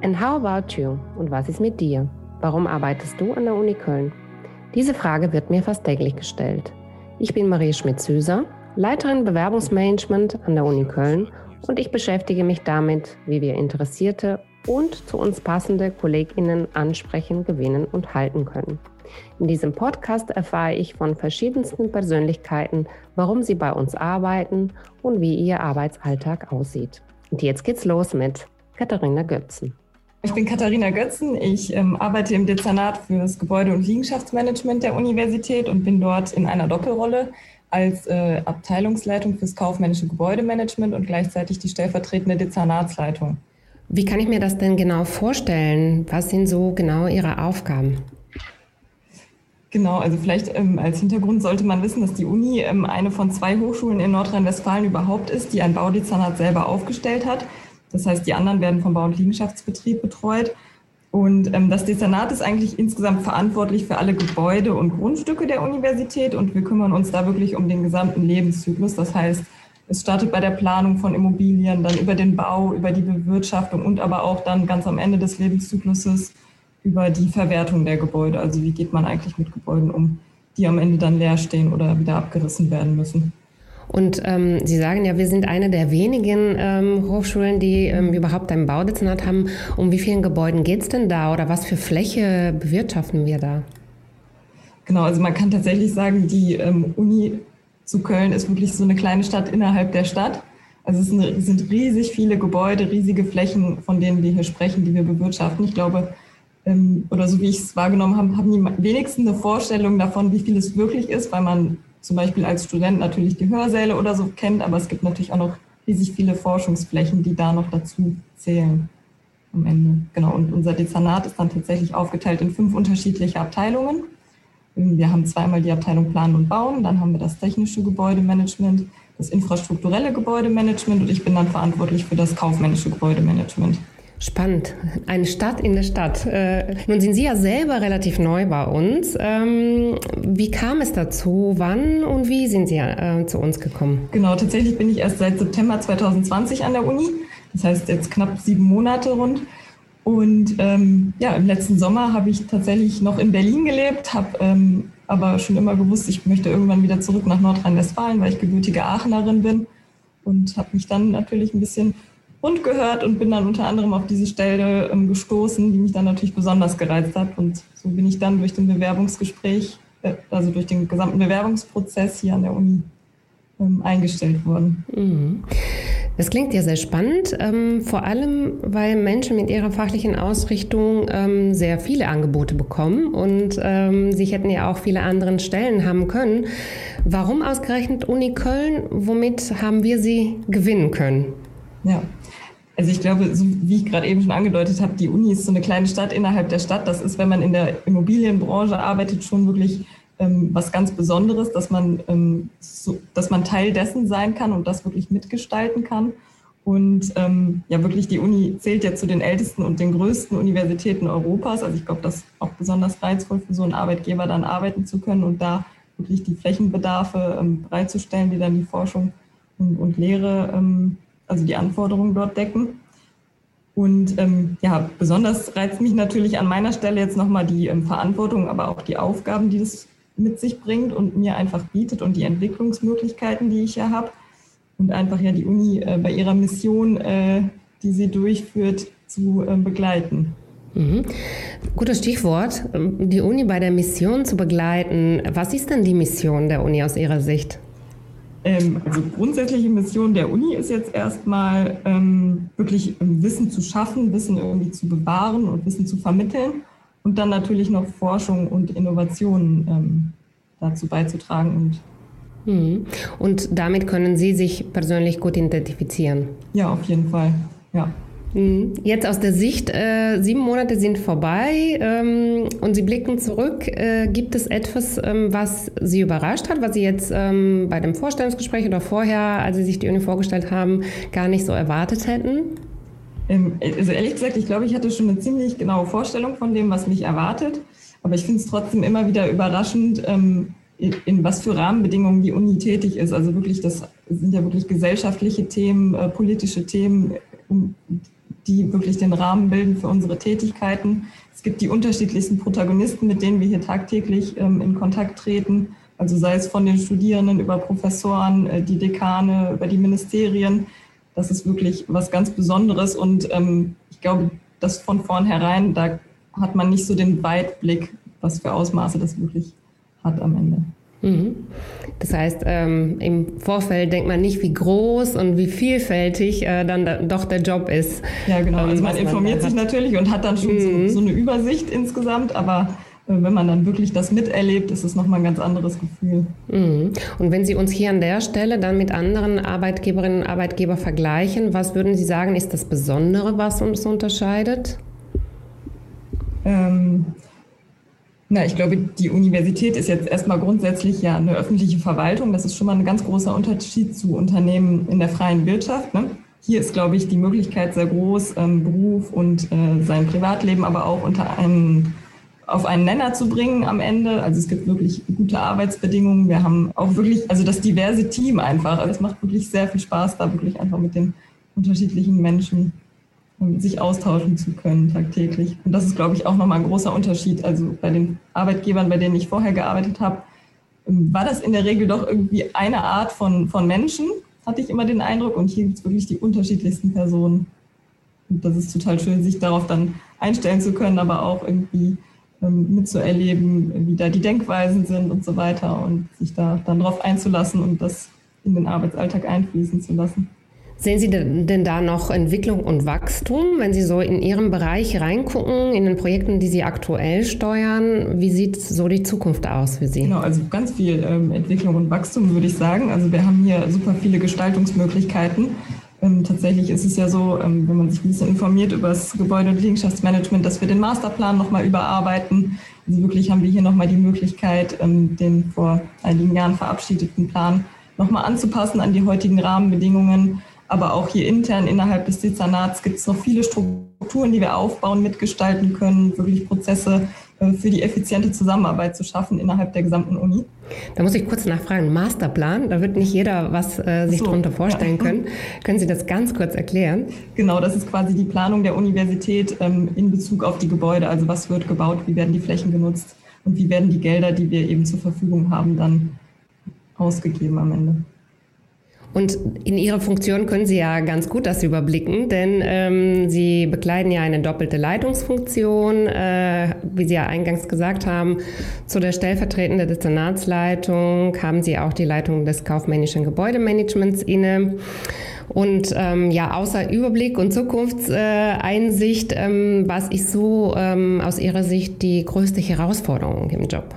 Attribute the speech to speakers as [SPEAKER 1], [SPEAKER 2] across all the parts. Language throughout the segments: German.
[SPEAKER 1] And how about you? Und was ist mit dir? Warum arbeitest du an der Uni Köln? Diese Frage wird mir fast täglich gestellt. Ich bin Marie Schmidt-Süßer, Leiterin Bewerbungsmanagement an der Uni Köln und ich beschäftige mich damit, wie wir interessierte und zu uns passende KollegInnen ansprechen, gewinnen und halten können. In diesem Podcast erfahre ich von verschiedensten Persönlichkeiten, warum sie bei uns arbeiten und wie ihr Arbeitsalltag aussieht. Und jetzt geht's los mit Katharina Götzen.
[SPEAKER 2] Ich bin Katharina Götzen. Ich ähm, arbeite im Dezernat für das Gebäude- und Liegenschaftsmanagement der Universität und bin dort in einer Doppelrolle als äh, Abteilungsleitung fürs kaufmännische Gebäudemanagement und gleichzeitig die stellvertretende Dezernatsleitung.
[SPEAKER 1] Wie kann ich mir das denn genau vorstellen? Was sind so genau Ihre Aufgaben?
[SPEAKER 2] Genau, also vielleicht ähm, als Hintergrund sollte man wissen, dass die Uni ähm, eine von zwei Hochschulen in Nordrhein-Westfalen überhaupt ist, die ein Baudezernat selber aufgestellt hat. Das heißt, die anderen werden vom Bau- und Liegenschaftsbetrieb betreut. Und ähm, das Dezernat ist eigentlich insgesamt verantwortlich für alle Gebäude und Grundstücke der Universität und wir kümmern uns da wirklich um den gesamten Lebenszyklus. Das heißt, es startet bei der Planung von Immobilien, dann über den Bau, über die Bewirtschaftung und aber auch dann ganz am Ende des Lebenszykluses über die Verwertung der Gebäude. Also wie geht man eigentlich mit Gebäuden um, die am Ende dann leer stehen oder wieder abgerissen werden müssen.
[SPEAKER 1] Und ähm, Sie sagen ja, wir sind eine der wenigen ähm, Hochschulen, die ähm, überhaupt ein Baudezernat haben. Um wie vielen Gebäuden geht es denn da oder was für Fläche bewirtschaften wir da?
[SPEAKER 2] Genau, also man kann tatsächlich sagen, die ähm, Uni zu Köln ist wirklich so eine kleine Stadt innerhalb der Stadt. Also es sind, sind riesig viele Gebäude, riesige Flächen, von denen wir hier sprechen, die wir bewirtschaften. Ich glaube, ähm, oder so wie ich es wahrgenommen habe, haben die wenigsten eine Vorstellung davon, wie viel es wirklich ist, weil man zum Beispiel als Student natürlich die Hörsäle oder so kennt, aber es gibt natürlich auch noch riesig viele Forschungsflächen, die da noch dazu zählen am Ende. Genau, und unser Dezernat ist dann tatsächlich aufgeteilt in fünf unterschiedliche Abteilungen. Wir haben zweimal die Abteilung Planen und Bauen, dann haben wir das technische Gebäudemanagement, das infrastrukturelle Gebäudemanagement und ich bin dann verantwortlich für das kaufmännische Gebäudemanagement.
[SPEAKER 1] Spannend. Eine Stadt in der Stadt. Äh, nun sind Sie ja selber relativ neu bei uns. Ähm, wie kam es dazu? Wann und wie sind Sie äh, zu uns gekommen?
[SPEAKER 2] Genau, tatsächlich bin ich erst seit September 2020 an der Uni. Das heißt jetzt knapp sieben Monate rund. Und ähm, ja, im letzten Sommer habe ich tatsächlich noch in Berlin gelebt, habe ähm, aber schon immer gewusst, ich möchte irgendwann wieder zurück nach Nordrhein-Westfalen, weil ich gebürtige Aachenerin bin. Und habe mich dann natürlich ein bisschen rund gehört und bin dann unter anderem auf diese Stelle ähm, gestoßen, die mich dann natürlich besonders gereizt hat. Und so bin ich dann durch den Bewerbungsgespräch, äh, also durch den gesamten Bewerbungsprozess hier an der Uni ähm, eingestellt worden. Mhm.
[SPEAKER 1] Das klingt ja sehr spannend, ähm, vor allem weil Menschen mit ihrer fachlichen Ausrichtung ähm, sehr viele Angebote bekommen und ähm, sie hätten ja auch viele andere Stellen haben können. Warum ausgerechnet Uni Köln? Womit haben wir sie gewinnen können?
[SPEAKER 2] Ja, also ich glaube, so wie ich gerade eben schon angedeutet habe, die Uni ist so eine kleine Stadt innerhalb der Stadt. Das ist, wenn man in der Immobilienbranche arbeitet, schon wirklich ähm, was ganz Besonderes, dass man, ähm, so, dass man Teil dessen sein kann und das wirklich mitgestalten kann. Und ähm, ja, wirklich die Uni zählt ja zu den ältesten und den größten Universitäten Europas. Also ich glaube, das ist auch besonders reizvoll für so einen Arbeitgeber, dann arbeiten zu können und da wirklich die Flächenbedarfe ähm, bereitzustellen, die dann die Forschung und, und Lehre ähm, also die Anforderungen dort decken. Und ähm, ja, besonders reizt mich natürlich an meiner Stelle jetzt nochmal die ähm, Verantwortung, aber auch die Aufgaben, die das mit sich bringt und mir einfach bietet und die Entwicklungsmöglichkeiten, die ich ja habe. Und einfach ja die Uni äh, bei ihrer Mission, äh, die sie durchführt, zu äh, begleiten.
[SPEAKER 1] Mhm. Gutes Stichwort, die Uni bei der Mission zu begleiten. Was ist denn die Mission der Uni aus Ihrer Sicht?
[SPEAKER 2] Ähm, also grundsätzliche Mission der Uni ist jetzt erstmal ähm, wirklich Wissen zu schaffen, Wissen irgendwie zu bewahren und Wissen zu vermitteln und dann natürlich noch Forschung und Innovationen ähm, dazu beizutragen.
[SPEAKER 1] Und, mhm. und damit können Sie sich persönlich gut identifizieren?
[SPEAKER 2] Ja, auf jeden Fall. Ja.
[SPEAKER 1] Mhm. Jetzt aus der Sicht, äh, sieben Monate sind vorbei ähm, und Sie blicken zurück. Äh, gibt es etwas, ähm, was Sie überrascht hat, was Sie jetzt ähm, bei dem Vorstellungsgespräch oder vorher, als Sie sich die Uni vorgestellt haben, gar nicht so erwartet hätten?
[SPEAKER 2] Ähm, also ehrlich gesagt, ich glaube, ich hatte schon eine ziemlich genaue Vorstellung von dem, was mich erwartet. Aber ich finde es trotzdem immer wieder überraschend, ähm, in, was für Rahmenbedingungen die Uni tätig ist. Also wirklich, das sind ja wirklich gesellschaftliche Themen, äh, politische Themen, die wirklich den Rahmen bilden für unsere Tätigkeiten. Es gibt die unterschiedlichsten Protagonisten, mit denen wir hier tagtäglich ähm, in Kontakt treten. Also sei es von den Studierenden über Professoren, äh, die Dekane, über die Ministerien. Das ist wirklich was ganz Besonderes und ähm, ich glaube, dass von vornherein, da hat man nicht so den Weitblick, was für Ausmaße das wirklich hat am Ende.
[SPEAKER 1] Das heißt, ähm, im Vorfeld denkt man nicht, wie groß und wie vielfältig äh, dann da, doch der Job ist.
[SPEAKER 2] Ja, genau. Ähm, also man informiert sich natürlich und hat dann schon mhm. so, so, eine Übersicht insgesamt, aber äh, wenn man dann wirklich das miterlebt, ist es nochmal ein ganz anderes Gefühl.
[SPEAKER 1] Mhm. Und wenn Sie uns hier an der Stelle dann mit anderen Arbeitgeberinnen und Arbeitgebern vergleichen, was würden Sie sagen, ist das Besondere, was uns unterscheidet?
[SPEAKER 2] Ähm, na, ich glaube, die Universität ist jetzt erstmal grundsätzlich ja eine öffentliche Verwaltung. Das ist schon mal ein ganz großer Unterschied zu Unternehmen in der freien Wirtschaft. Ne? Hier ist, glaube ich, die Möglichkeit sehr groß, ähm, Beruf und äh, sein Privatleben aber auch unter einen, auf einen Nenner zu bringen am Ende. Also es gibt wirklich gute Arbeitsbedingungen. Wir haben auch wirklich, also das diverse Team einfach. Also es macht wirklich sehr viel Spaß, da wirklich einfach mit den unterschiedlichen Menschen sich austauschen zu können tagtäglich. Und das ist, glaube ich, auch nochmal ein großer Unterschied. Also bei den Arbeitgebern, bei denen ich vorher gearbeitet habe, ähm, war das in der Regel doch irgendwie eine Art von, von Menschen, hatte ich immer den Eindruck. Und hier gibt es wirklich die unterschiedlichsten Personen. Und das ist total schön, sich darauf dann einstellen zu können, aber auch irgendwie ähm, mitzuerleben, wie da die Denkweisen sind und so weiter und sich da dann drauf einzulassen und das in den Arbeitsalltag einfließen zu lassen.
[SPEAKER 1] Sehen Sie denn da noch Entwicklung und Wachstum, wenn Sie so in Ihrem Bereich reingucken, in den Projekten, die Sie aktuell steuern? Wie sieht so die Zukunft aus für Sie?
[SPEAKER 2] Genau, also ganz viel ähm, Entwicklung und Wachstum würde ich sagen. Also wir haben hier super viele Gestaltungsmöglichkeiten. Ähm, tatsächlich ist es ja so, ähm, wenn man sich ein bisschen informiert über das Gebäude- und Liegenschaftsmanagement, dass wir den Masterplan nochmal überarbeiten. Also wirklich haben wir hier nochmal die Möglichkeit, ähm, den vor einigen Jahren verabschiedeten Plan nochmal anzupassen an die heutigen Rahmenbedingungen aber auch hier intern innerhalb des Dezernats gibt es noch viele Strukturen, die wir aufbauen, mitgestalten können, wirklich Prozesse äh, für die effiziente Zusammenarbeit zu schaffen innerhalb der gesamten Uni.
[SPEAKER 1] Da muss ich kurz nachfragen, Masterplan, da wird nicht jeder was äh, sich so, darunter vorstellen ja. können. Können Sie das ganz kurz erklären?
[SPEAKER 2] Genau, das ist quasi die Planung der Universität ähm, in Bezug auf die Gebäude. Also was wird gebaut, wie werden die Flächen genutzt und wie werden die Gelder, die wir eben zur Verfügung haben, dann ausgegeben am Ende.
[SPEAKER 1] Und in Ihrer Funktion können Sie ja ganz gut das überblicken, denn ähm, Sie bekleiden ja eine doppelte Leitungsfunktion, äh, wie Sie ja eingangs gesagt haben. Zu der stellvertretenden Dezernatsleitung haben Sie auch die Leitung des kaufmännischen Gebäudemanagements inne. Und ähm, ja, außer Überblick und Zukunftseinsicht, äh, ähm, was ist so ähm, aus Ihrer Sicht die größte Herausforderung im Job?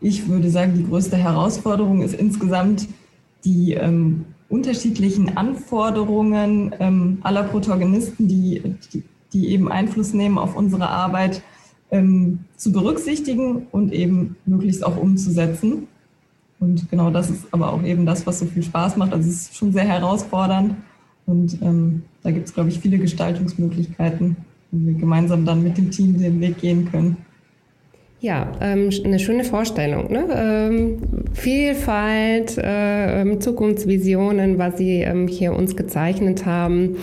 [SPEAKER 2] Ich würde sagen, die größte Herausforderung ist insgesamt die ähm, unterschiedlichen Anforderungen ähm, aller Protagonisten, die, die, die, eben Einfluss nehmen auf unsere Arbeit, ähm, zu berücksichtigen und eben möglichst auch umzusetzen. Und genau das ist aber auch eben das, was so viel Spaß macht. Also es ist schon sehr herausfordernd und ähm, da gibt es, glaube ich, viele Gestaltungsmöglichkeiten, wo wir gemeinsam dann mit dem Team den Weg gehen können.
[SPEAKER 1] Ja, ähm, eine schöne Vorstellung. Ne? Ähm, Vielfalt, äh, ähm, Zukunftsvisionen, was Sie ähm, hier uns gezeichnet haben.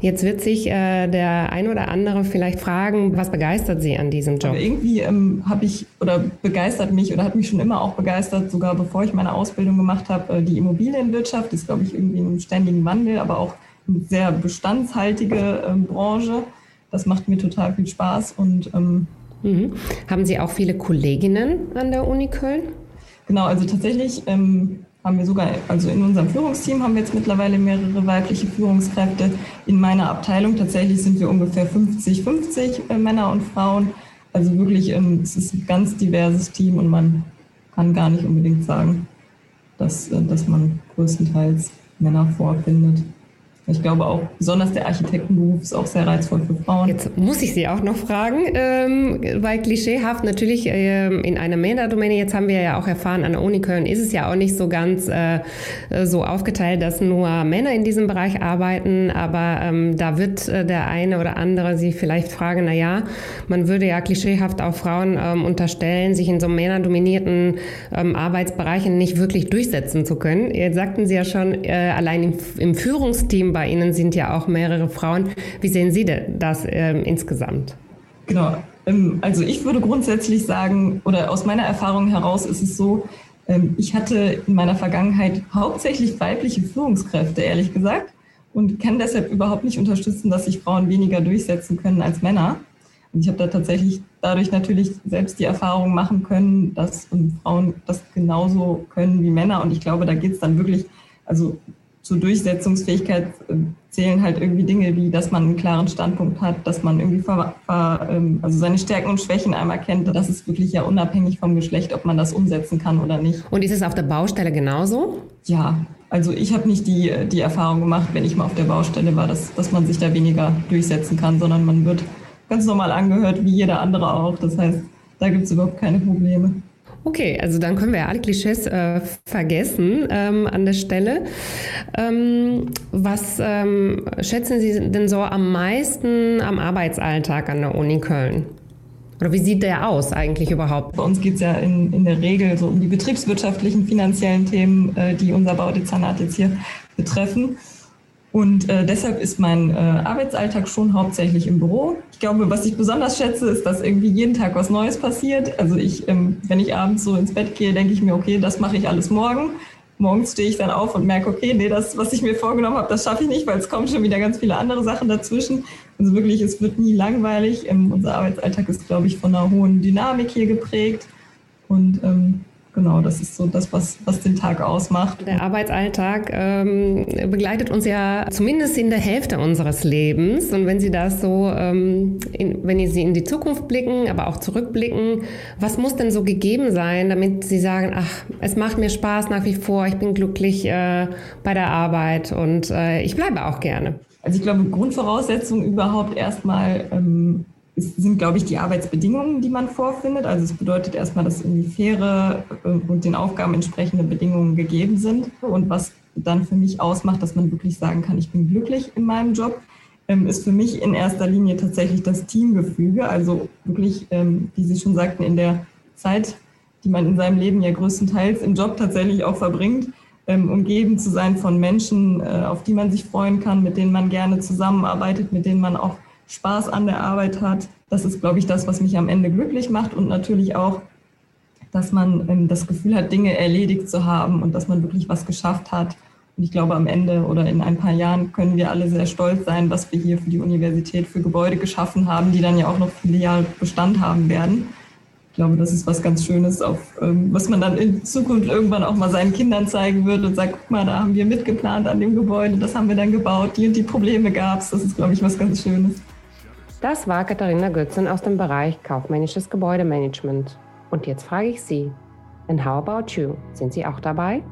[SPEAKER 1] Jetzt wird sich äh, der ein oder andere vielleicht fragen, was begeistert Sie an diesem Job?
[SPEAKER 2] Aber irgendwie ähm, habe ich oder begeistert mich oder hat mich schon immer auch begeistert, sogar bevor ich meine Ausbildung gemacht habe, äh, die Immobilienwirtschaft ist, glaube ich, irgendwie in einem ständigen Wandel, aber auch eine sehr bestandshaltige ähm, Branche. Das macht mir total viel Spaß und ähm,
[SPEAKER 1] Mhm. Haben Sie auch viele Kolleginnen an der Uni Köln?
[SPEAKER 2] Genau, also tatsächlich ähm, haben wir sogar, also in unserem Führungsteam haben wir jetzt mittlerweile mehrere weibliche Führungskräfte. In meiner Abteilung tatsächlich sind wir ungefähr 50-50 äh, Männer und Frauen. Also wirklich, ähm, es ist ein ganz diverses Team und man kann gar nicht unbedingt sagen, dass, äh, dass man größtenteils Männer vorfindet. Ich glaube auch, besonders der Architektenberuf ist auch sehr reizvoll für Frauen.
[SPEAKER 1] Jetzt muss ich Sie auch noch fragen, ähm, weil klischeehaft natürlich ähm, in einer Männerdomäne, jetzt haben wir ja auch erfahren, an der Uni Köln ist es ja auch nicht so ganz äh, so aufgeteilt, dass nur Männer in diesem Bereich arbeiten, aber ähm, da wird äh, der eine oder andere Sie vielleicht fragen, na ja, man würde ja klischeehaft auch Frauen ähm, unterstellen, sich in so männerdominierten ähm, Arbeitsbereichen nicht wirklich durchsetzen zu können. Jetzt sagten Sie ja schon, äh, allein im, im Führungsteam bei Ihnen sind ja auch mehrere Frauen. Wie sehen Sie das äh, insgesamt?
[SPEAKER 2] Genau. Ähm, also ich würde grundsätzlich sagen, oder aus meiner Erfahrung heraus ist es so, ähm, ich hatte in meiner Vergangenheit hauptsächlich weibliche Führungskräfte, ehrlich gesagt, und kann deshalb überhaupt nicht unterstützen, dass sich Frauen weniger durchsetzen können als Männer. Und ich habe da tatsächlich dadurch natürlich selbst die Erfahrung machen können, dass Frauen das genauso können wie Männer. Und ich glaube, da geht es dann wirklich, also zur Durchsetzungsfähigkeit äh, zählen halt irgendwie Dinge wie, dass man einen klaren Standpunkt hat, dass man irgendwie ver, ver, ähm, also seine Stärken und Schwächen einmal kennt. Das ist wirklich ja unabhängig vom Geschlecht, ob man das umsetzen kann oder nicht.
[SPEAKER 1] Und ist es auf der Baustelle genauso?
[SPEAKER 2] Ja, also ich habe nicht die, die Erfahrung gemacht, wenn ich mal auf der Baustelle war, dass, dass man sich da weniger durchsetzen kann, sondern man wird ganz normal angehört, wie jeder andere auch. Das heißt, da gibt es überhaupt keine Probleme.
[SPEAKER 1] Okay, also dann können wir ja alle Klischees äh, vergessen ähm, an der Stelle. Ähm, was ähm, schätzen Sie denn so am meisten am Arbeitsalltag an der Uni Köln? Oder wie sieht der aus eigentlich überhaupt?
[SPEAKER 2] Bei uns geht es ja in, in der Regel so um die betriebswirtschaftlichen, finanziellen Themen, äh, die unser Baudezernat jetzt hier betreffen. Und äh, deshalb ist mein äh, Arbeitsalltag schon hauptsächlich im Büro. Ich glaube, was ich besonders schätze, ist, dass irgendwie jeden Tag was Neues passiert. Also ich, ähm, wenn ich abends so ins Bett gehe, denke ich mir, okay, das mache ich alles morgen. Morgens stehe ich dann auf und merke, okay, nee, das, was ich mir vorgenommen habe, das schaffe ich nicht, weil es kommen schon wieder ganz viele andere Sachen dazwischen. Also wirklich, es wird nie langweilig. Ähm, unser Arbeitsalltag ist, glaube ich, von einer hohen Dynamik hier geprägt. Und ähm, genau, das ist so das, was, was den Tag ausmacht.
[SPEAKER 1] Der Arbeitsalltag ähm, begleitet uns ja zumindest in der Hälfte unseres Lebens. Und wenn Sie das so, ähm, in, wenn Sie in die Zukunft blicken, aber auch zurückblicken, was muss denn so gegeben sein, damit Sie sagen, ach, es macht mir Spaß nach wie vor, ich bin glücklich äh, bei der Arbeit und äh, ich bleibe auch gerne?
[SPEAKER 2] Also ich glaube, Grundvoraussetzung überhaupt erstmal ähm, sind, glaube ich, die Arbeitsbedingungen, die man vorfindet. Also es bedeutet erstmal, dass irgendwie faire äh, und den Aufgaben entsprechende Bedingungen gegeben sind. Und was dann für mich ausmacht, dass man wirklich sagen kann, ich bin glücklich in meinem Job, ähm, ist für mich in erster Linie tatsächlich das Teamgefüge. Also wirklich, ähm, wie Sie schon sagten, in der Zeit, die man in seinem Leben ja größtenteils im Job tatsächlich auch verbringt, ähm, umgeben zu sein von Menschen, äh, auf die man sich freuen kann, mit denen man gerne zusammenarbeitet, mit denen man auch Spaß an der Arbeit hat. Das ist, glaube ich, das, was mich am Ende glücklich macht und natürlich auch, dass man ähm, das Gefühl hat, Dinge erledigt zu haben und dass man wirklich was geschafft hat. Und ich glaube, am Ende oder in ein paar Jahren können wir alle sehr stolz sein, was wir hier für die Universität für Gebäude geschaffen haben, die dann ja auch noch viele Jahre Bestand haben werden. Ich glaube, das ist was ganz Schönes, auf, ähm, was man dann in Zukunft irgendwann auch mal seinen Kindern zeigen wird und sagt, guck mal, da haben wir mitgeplant an dem Gebäude, das haben wir dann gebaut, die und die Probleme gab es. Das ist, glaube ich, was ganz Schönes.
[SPEAKER 1] Das war Katharina Götzen aus dem Bereich kaufmännisches Gebäudemanagement. Und jetzt frage ich Sie, and how about you? Sind Sie auch dabei?